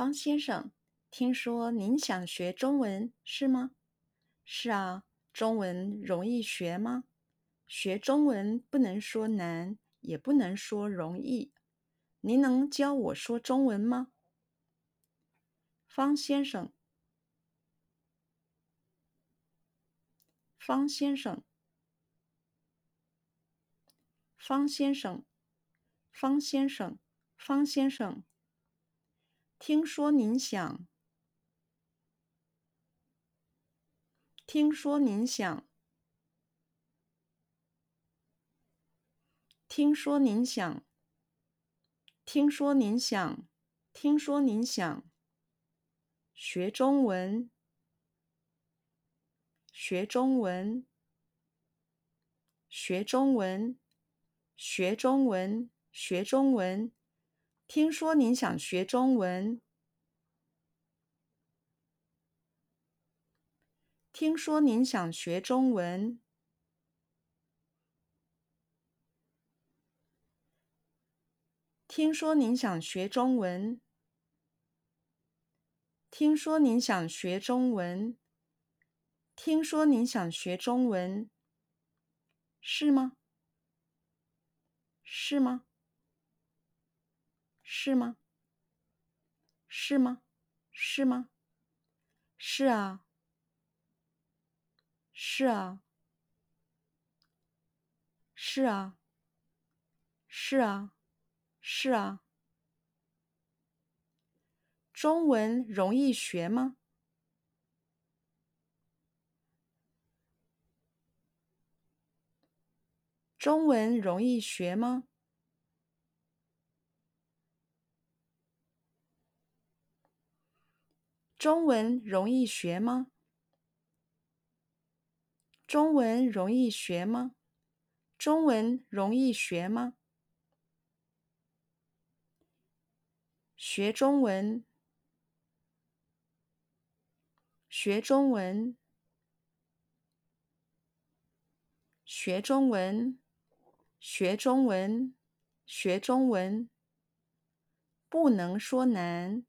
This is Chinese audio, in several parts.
方先生，听说您想学中文，是吗？是啊，中文容易学吗？学中文不能说难，也不能说容易。您能教我说中文吗？方先生，方先生，方先生，方先生，方先生。听说您想，听说您想，听说您想，听说您想，听说您想学中文，学中文，学中文，学中文，学中文。听说您想学中文。听说您想学中文。听说您想学中文。听说您想学中文。听说您想学中文。是吗？是吗？是吗？是吗？是吗？是啊，是啊，是啊，是啊，是啊。中文容易学吗？中文容易学吗？中文容易学吗？中文容易学吗？中文容易学吗？学中文，学中文，学中文，学中文，学中文，不能说难。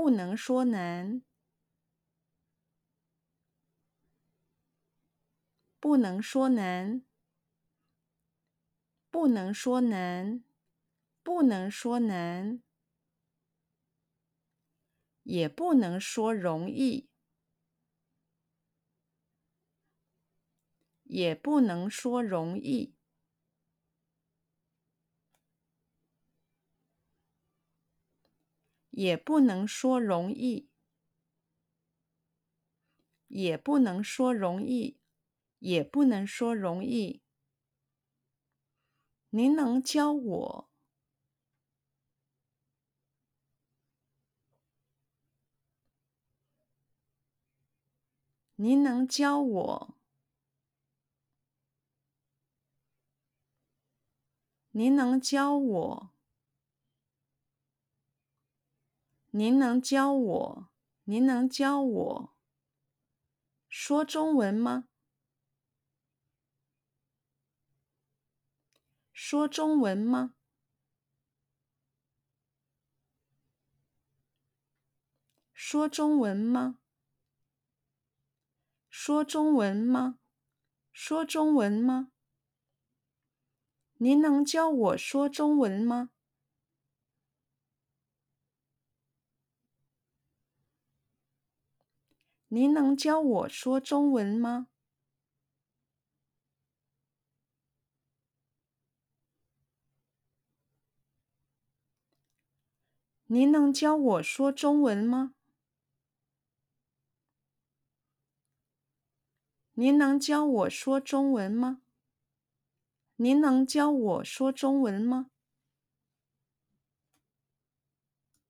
不能说难，不能说难，不能说难，不能说难，也不能说容易，也不能说容易。也不能说容易，也不能说容易，也不能说容易。您能教我？您能教我？您能教我？您能教我？您能教我说中文吗？说中文吗？说中文吗？说中文吗？说中文吗？您能教我说中文吗？您能教我说中文吗？您能教我说中文吗？您能教我说中文吗？您能教我说中文吗？